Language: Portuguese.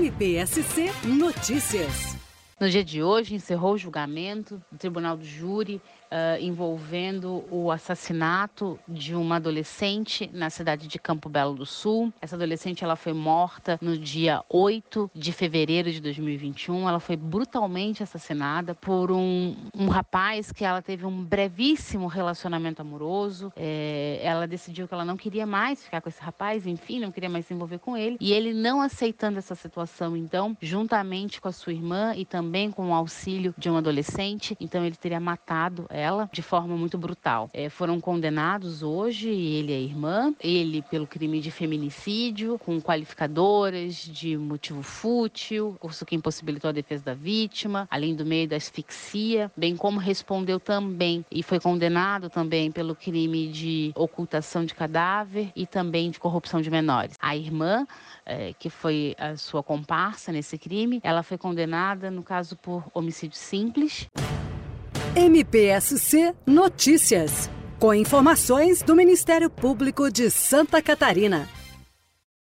MPSC Notícias. No dia de hoje, encerrou o julgamento do Tribunal do Júri uh, envolvendo o assassinato de uma adolescente na cidade de Campo Belo do Sul. Essa adolescente ela foi morta no dia 8 de fevereiro de 2021. Ela foi brutalmente assassinada por um, um rapaz que ela teve um brevíssimo relacionamento amoroso. É, ela decidiu que ela não queria mais ficar com esse rapaz, enfim, não queria mais se envolver com ele. E ele não aceitando essa situação, então, juntamente com a sua irmã e também com o auxílio de um adolescente, então ele teria matado ela de forma muito brutal. É, foram condenados hoje, ele e a irmã, ele pelo crime de feminicídio, com qualificadoras de motivo fútil, curso que impossibilitou a defesa da vítima, além do meio da asfixia, bem como respondeu também e foi condenado também pelo crime de ocultação de cadáver e também de corrupção de menores. A irmã, é, que foi a sua comparsa nesse crime, ela foi condenada, no caso, por homicídio simples. MPSC Notícias. Com informações do Ministério Público de Santa Catarina.